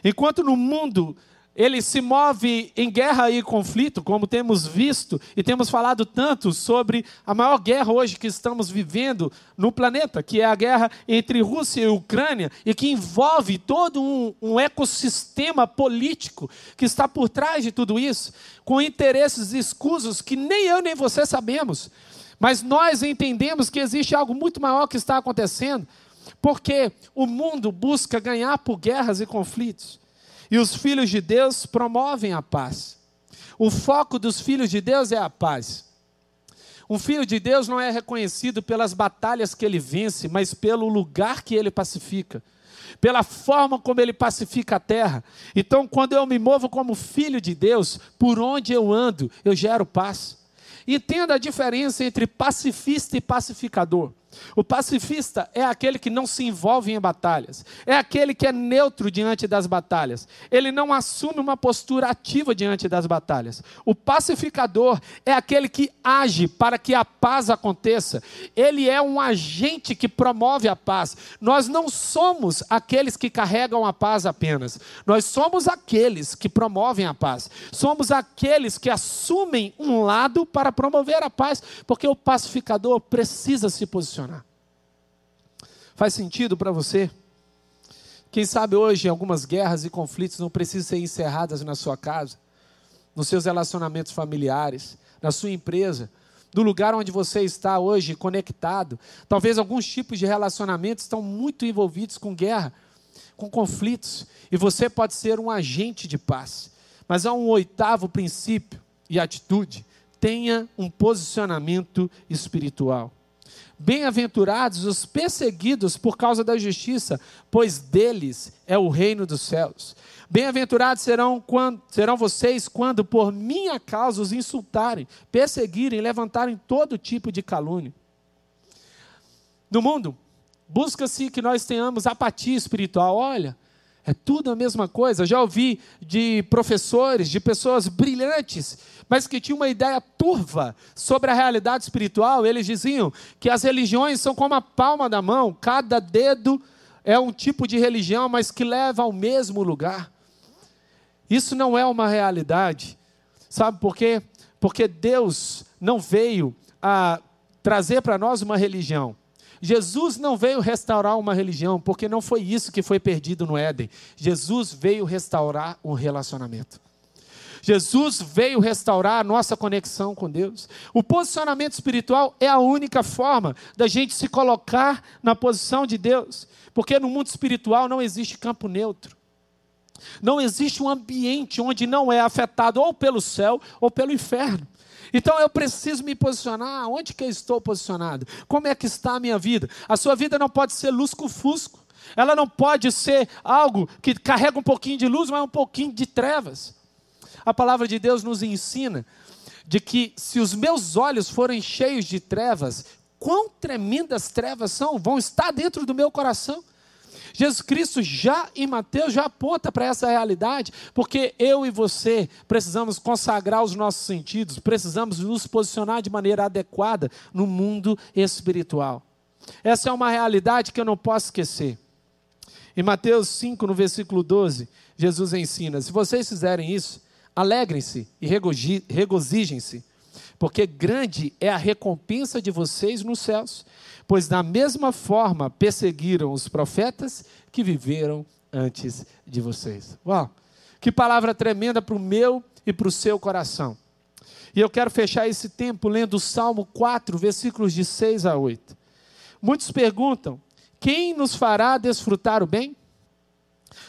Enquanto no mundo ele se move em guerra e conflito, como temos visto e temos falado tanto sobre a maior guerra hoje que estamos vivendo no planeta, que é a guerra entre Rússia e Ucrânia, e que envolve todo um, um ecossistema político que está por trás de tudo isso, com interesses escusos que nem eu nem você sabemos. Mas nós entendemos que existe algo muito maior que está acontecendo, porque o mundo busca ganhar por guerras e conflitos. E os filhos de Deus promovem a paz. O foco dos filhos de Deus é a paz. Um filho de Deus não é reconhecido pelas batalhas que ele vence, mas pelo lugar que ele pacifica, pela forma como ele pacifica a terra. Então, quando eu me movo como filho de Deus, por onde eu ando, eu gero paz. Entenda a diferença entre pacifista e pacificador. O pacifista é aquele que não se envolve em batalhas, é aquele que é neutro diante das batalhas, ele não assume uma postura ativa diante das batalhas. O pacificador é aquele que age para que a paz aconteça, ele é um agente que promove a paz. Nós não somos aqueles que carregam a paz apenas, nós somos aqueles que promovem a paz, somos aqueles que assumem um lado para promover a paz, porque o pacificador precisa se posicionar. Faz sentido para você? Quem sabe hoje algumas guerras e conflitos não precisam ser encerradas na sua casa, nos seus relacionamentos familiares, na sua empresa, do lugar onde você está hoje conectado. Talvez alguns tipos de relacionamentos estão muito envolvidos com guerra, com conflitos, e você pode ser um agente de paz. Mas há um oitavo princípio e atitude: tenha um posicionamento espiritual. Bem-aventurados os perseguidos por causa da justiça, pois deles é o reino dos céus. Bem-aventurados serão, serão vocês quando por minha causa os insultarem, perseguirem, levantarem todo tipo de calúnia. No mundo, busca-se que nós tenhamos apatia espiritual. Olha, é tudo a mesma coisa. Já ouvi de professores, de pessoas brilhantes, mas que tinham uma ideia turva sobre a realidade espiritual. Eles diziam que as religiões são como a palma da mão, cada dedo é um tipo de religião, mas que leva ao mesmo lugar. Isso não é uma realidade. Sabe por quê? Porque Deus não veio a trazer para nós uma religião. Jesus não veio restaurar uma religião, porque não foi isso que foi perdido no Éden. Jesus veio restaurar um relacionamento. Jesus veio restaurar a nossa conexão com Deus. O posicionamento espiritual é a única forma da gente se colocar na posição de Deus, porque no mundo espiritual não existe campo neutro. Não existe um ambiente onde não é afetado ou pelo céu ou pelo inferno. Então eu preciso me posicionar. Onde que eu estou posicionado? Como é que está a minha vida? A sua vida não pode ser lusco-fusco. Ela não pode ser algo que carrega um pouquinho de luz, mas um pouquinho de trevas. A palavra de Deus nos ensina de que se os meus olhos forem cheios de trevas, quão tremendas trevas são, vão estar dentro do meu coração. Jesus Cristo já em Mateus já aponta para essa realidade, porque eu e você precisamos consagrar os nossos sentidos, precisamos nos posicionar de maneira adequada no mundo espiritual. Essa é uma realidade que eu não posso esquecer. Em Mateus 5, no versículo 12, Jesus ensina: se vocês fizerem isso, alegrem-se e regozijem-se, porque grande é a recompensa de vocês nos céus, pois da mesma forma perseguiram os profetas que viveram antes de vocês. Uau! Que palavra tremenda para o meu e para o seu coração. E eu quero fechar esse tempo lendo o Salmo 4, versículos de 6 a 8. Muitos perguntam: quem nos fará desfrutar o bem?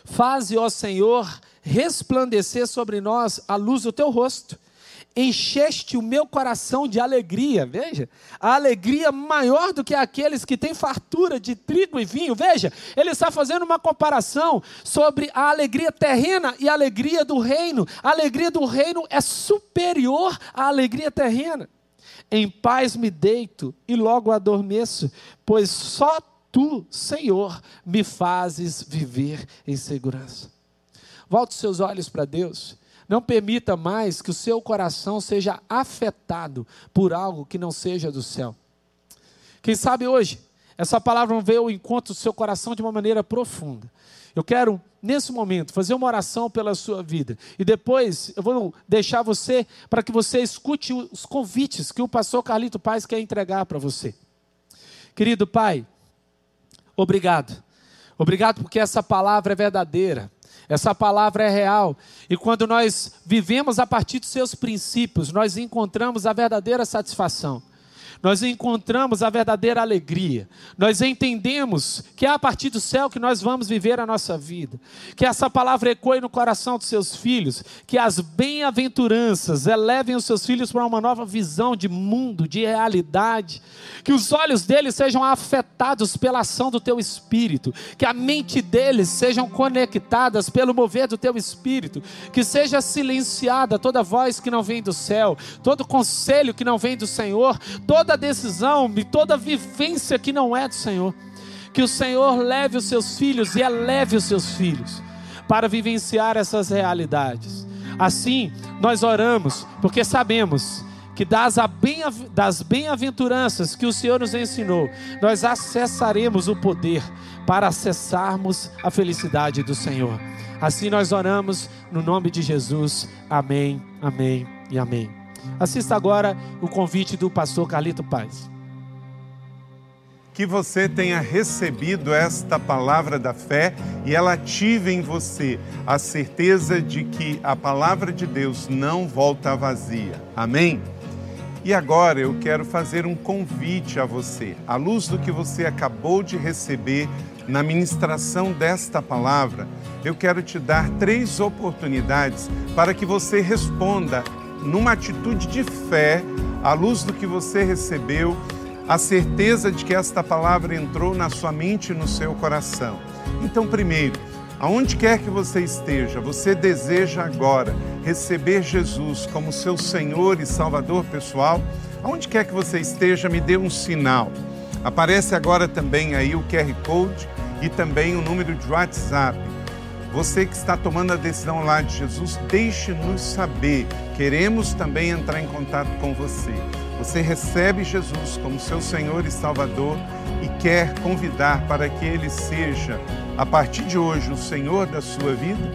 Faze, ó Senhor, resplandecer sobre nós a luz do teu rosto. Encheste o meu coração de alegria, veja, a alegria maior do que aqueles que têm fartura de trigo e vinho. Veja, ele está fazendo uma comparação sobre a alegria terrena e a alegria do reino. A alegria do reino é superior à alegria terrena. Em paz me deito e logo adormeço, pois só tu, Senhor, me fazes viver em segurança. Volte seus olhos para Deus. Não permita mais que o seu coração seja afetado por algo que não seja do céu. Quem sabe hoje, essa palavra veio ao encontro do seu coração de uma maneira profunda. Eu quero, nesse momento, fazer uma oração pela sua vida. E depois eu vou deixar você para que você escute os convites que o pastor Carlito Paz quer entregar para você. Querido Pai, Obrigado. Obrigado porque essa palavra é verdadeira. Essa palavra é real. E quando nós vivemos a partir dos seus princípios, nós encontramos a verdadeira satisfação nós encontramos a verdadeira alegria. Nós entendemos que é a partir do céu que nós vamos viver a nossa vida. Que essa palavra ecoe no coração dos seus filhos. Que as bem-aventuranças elevem os seus filhos para uma nova visão de mundo, de realidade. Que os olhos deles sejam afetados pela ação do teu espírito. Que a mente deles sejam conectadas pelo mover do teu espírito. Que seja silenciada toda voz que não vem do céu, todo conselho que não vem do Senhor, toda decisão e toda vivência que não é do Senhor. Que o Senhor leve os seus filhos e eleve os seus filhos para vivenciar essas realidades. Assim, nós oramos, porque sabemos que das, das bem-aventuranças que o Senhor nos ensinou, nós acessaremos o poder para acessarmos a felicidade do Senhor. Assim nós oramos no nome de Jesus. Amém, amém e amém. Assista agora o convite do pastor Carlito Paz. Que você tenha recebido esta palavra da fé e ela ative em você a certeza de que a palavra de Deus não volta vazia. Amém? E agora eu quero fazer um convite a você, à luz do que você acabou de receber na ministração desta palavra, eu quero te dar três oportunidades para que você responda numa atitude de fé, à luz do que você recebeu, a certeza de que esta palavra entrou na sua mente e no seu coração. Então, primeiro, aonde quer que você esteja, você deseja agora receber Jesus como seu Senhor e Salvador pessoal? Aonde quer que você esteja, me dê um sinal. Aparece agora também aí o QR Code e também o número de WhatsApp. Você que está tomando a decisão lá de Jesus, deixe-nos saber. Queremos também entrar em contato com você. Você recebe Jesus como seu Senhor e Salvador e quer convidar para que Ele seja, a partir de hoje, o Senhor da sua vida?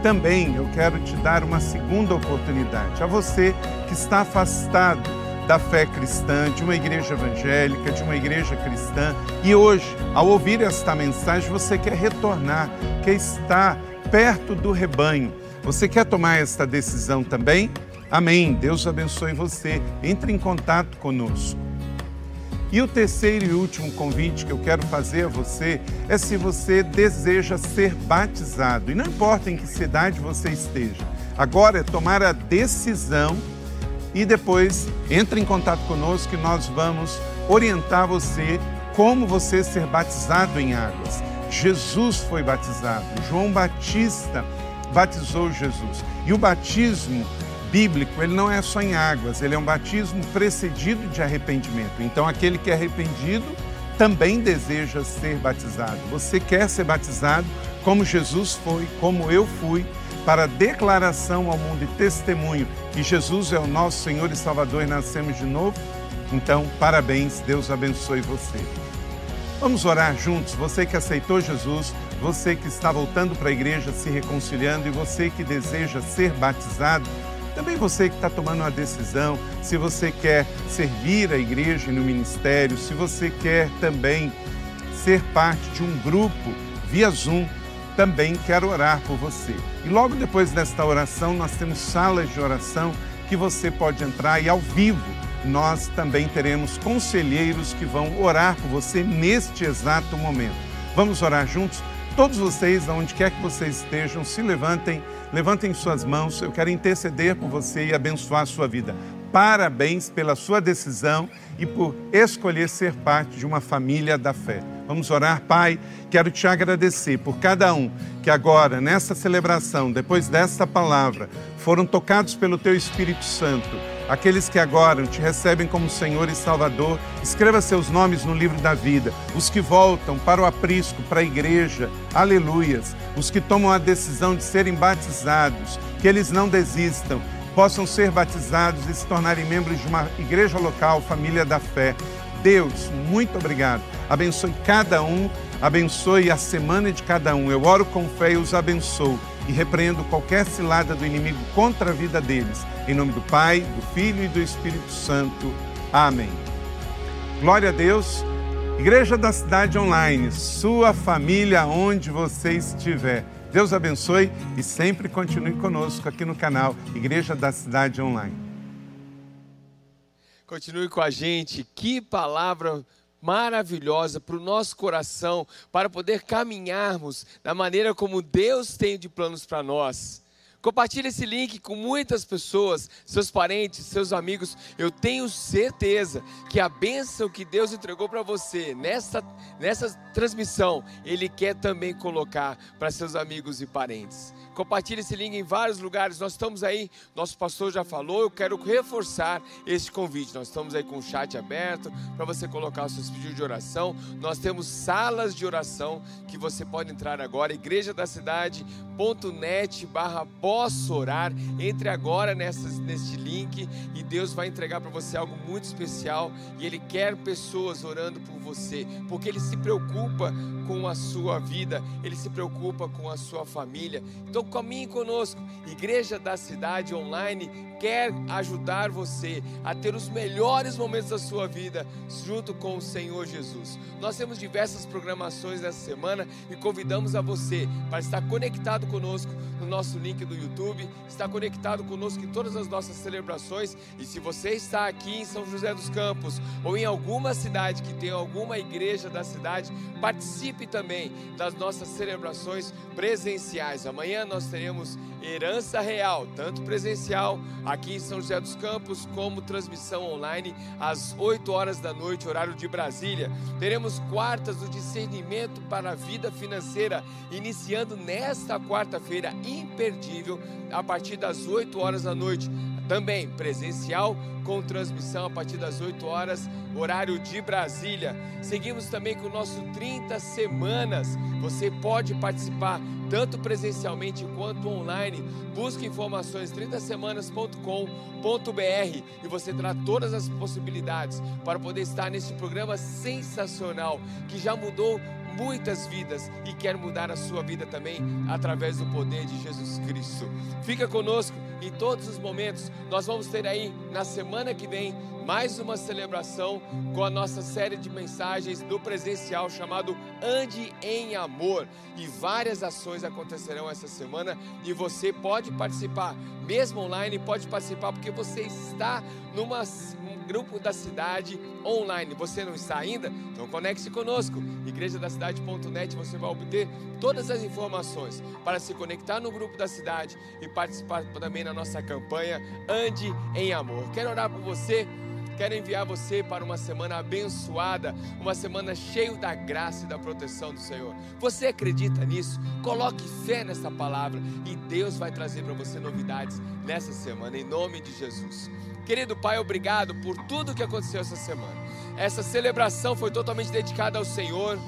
Também eu quero te dar uma segunda oportunidade. A você que está afastado da fé cristã, de uma igreja evangélica, de uma igreja cristã. E hoje, ao ouvir esta mensagem, você quer retornar, quer estar perto do rebanho. Você quer tomar esta decisão também? Amém. Deus abençoe você. Entre em contato conosco. E o terceiro e último convite que eu quero fazer a você é se você deseja ser batizado. E não importa em que cidade você esteja, agora é tomar a decisão e depois entre em contato conosco que nós vamos orientar você como você ser batizado em águas. Jesus foi batizado, João Batista batizou Jesus. E o batismo bíblico, ele não é só em águas, ele é um batismo precedido de arrependimento. Então, aquele que é arrependido também deseja ser batizado. Você quer ser batizado como Jesus foi, como eu fui, para declaração ao mundo e testemunho que Jesus é o nosso Senhor e Salvador e nascemos de novo? Então, parabéns, Deus abençoe você. Vamos orar juntos. Você que aceitou Jesus, você que está voltando para a igreja, se reconciliando e você que deseja ser batizado, também você que está tomando uma decisão, se você quer servir a igreja no ministério, se você quer também ser parte de um grupo via Zoom, também quero orar por você. E logo depois desta oração, nós temos salas de oração que você pode entrar e ao vivo nós também teremos conselheiros que vão orar por você neste exato momento. Vamos orar juntos? Todos vocês, aonde quer que vocês estejam, se levantem, levantem suas mãos. Eu quero interceder por você e abençoar a sua vida. Parabéns pela sua decisão e por escolher ser parte de uma família da fé. Vamos orar, Pai. Quero te agradecer por cada um que agora, nesta celebração, depois desta palavra, foram tocados pelo Teu Espírito Santo Aqueles que agora te recebem como Senhor e Salvador, escreva seus nomes no livro da vida. Os que voltam para o aprisco, para a igreja, aleluias. Os que tomam a decisão de serem batizados, que eles não desistam, possam ser batizados e se tornarem membros de uma igreja local, família da fé. Deus, muito obrigado. Abençoe cada um, abençoe a semana de cada um. Eu oro com fé e os abençoo e repreendo qualquer cilada do inimigo contra a vida deles. Em nome do Pai, do Filho e do Espírito Santo. Amém. Glória a Deus. Igreja da Cidade Online, sua família onde você estiver. Deus abençoe e sempre continue conosco aqui no canal Igreja da Cidade Online. Continue com a gente. Que palavra maravilhosa para o nosso coração, para poder caminharmos da maneira como Deus tem de planos para nós. Compartilhe esse link com muitas pessoas, seus parentes, seus amigos. Eu tenho certeza que a bênção que Deus entregou para você nessa, nessa transmissão, Ele quer também colocar para seus amigos e parentes. Compartilhe esse link em vários lugares. Nós estamos aí, nosso pastor já falou, eu quero reforçar este convite. Nós estamos aí com o chat aberto para você colocar os seus pedidos de oração. Nós temos salas de oração que você pode entrar agora, igreja da cidade.net barra posso orar. Entre agora nessas, neste link e Deus vai entregar para você algo muito especial e Ele quer pessoas orando por você, porque Ele se preocupa com a sua vida, Ele se preocupa com a sua família. Então caminhe conosco. Igreja da Cidade Online quer ajudar você a ter os melhores momentos da sua vida junto com o Senhor Jesus. Nós temos diversas programações nessa semana e convidamos a você para estar conectado conosco no nosso link do YouTube, estar conectado conosco em todas as nossas celebrações. E se você está aqui em São José dos Campos ou em alguma cidade que tem alguma igreja da cidade, participe também das nossas celebrações presenciais. Amanhã nós teremos herança real, tanto presencial aqui em São José dos Campos, como transmissão online às 8 horas da noite, horário de Brasília. Teremos quartas do discernimento para a vida financeira, iniciando nesta quarta-feira imperdível, a partir das 8 horas da noite. Também presencial com transmissão a partir das 8 horas, horário de Brasília. Seguimos também com o nosso 30 semanas. Você pode participar tanto presencialmente quanto online. Busque informações 30semanas.com.br e você terá todas as possibilidades para poder estar neste programa sensacional que já mudou muitas vidas e quer mudar a sua vida também através do poder de Jesus Cristo. Fica conosco em todos os momentos. Nós vamos ter aí na semana que vem mais uma celebração com a nossa série de mensagens do presencial chamado Ande em Amor. E várias ações acontecerão essa semana e você pode participar, mesmo online, pode participar porque você está numa grupo da cidade online. Você não está ainda? Então conecte-se conosco. Igrejadacidade.net você vai obter todas as informações para se conectar no grupo da cidade e participar também na nossa campanha Ande em Amor. Quero orar por você quero enviar você para uma semana abençoada, uma semana cheia da graça e da proteção do Senhor. Você acredita nisso? Coloque fé nessa palavra e Deus vai trazer para você novidades nessa semana, em nome de Jesus. Querido Pai, obrigado por tudo que aconteceu essa semana. Essa celebração foi totalmente dedicada ao Senhor.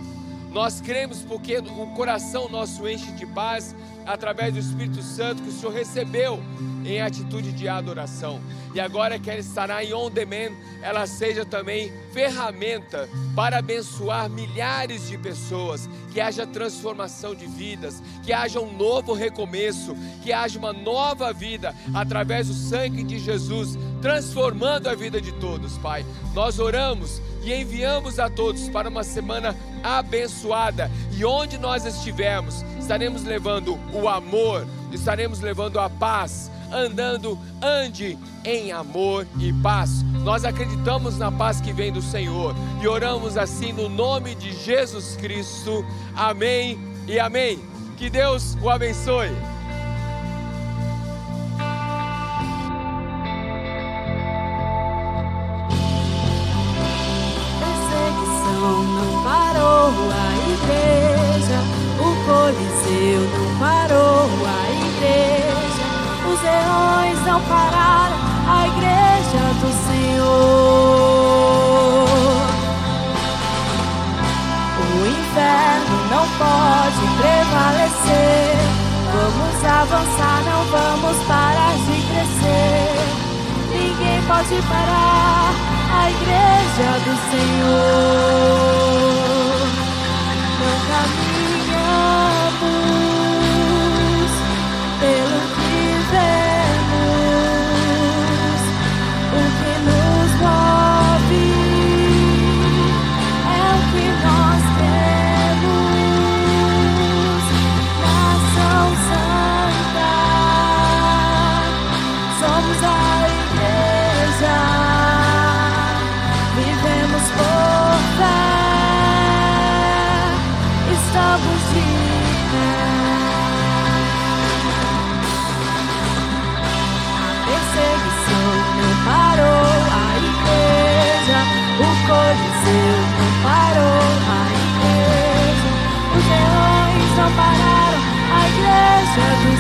Nós cremos porque o coração nosso enche de paz através do Espírito Santo que o Senhor recebeu em atitude de adoração. E agora que ela estará em on demand, ela seja também ferramenta para abençoar milhares de pessoas, que haja transformação de vidas, que haja um novo recomeço, que haja uma nova vida através do sangue de Jesus, transformando a vida de todos, Pai. Nós oramos e enviamos a todos para uma semana abençoada, e onde nós estivermos, estaremos levando o amor, estaremos levando a paz, andando, ande em amor e paz. Nós acreditamos na paz que vem do Senhor e oramos assim no nome de Jesus Cristo. Amém e amém. Que Deus o abençoe. parou a igreja, os leões não pararam a igreja do Senhor. O inferno não pode prevalecer. Vamos avançar, não vamos parar de crescer. Ninguém pode parar a igreja do Senhor. Não caminhamos. feel I a.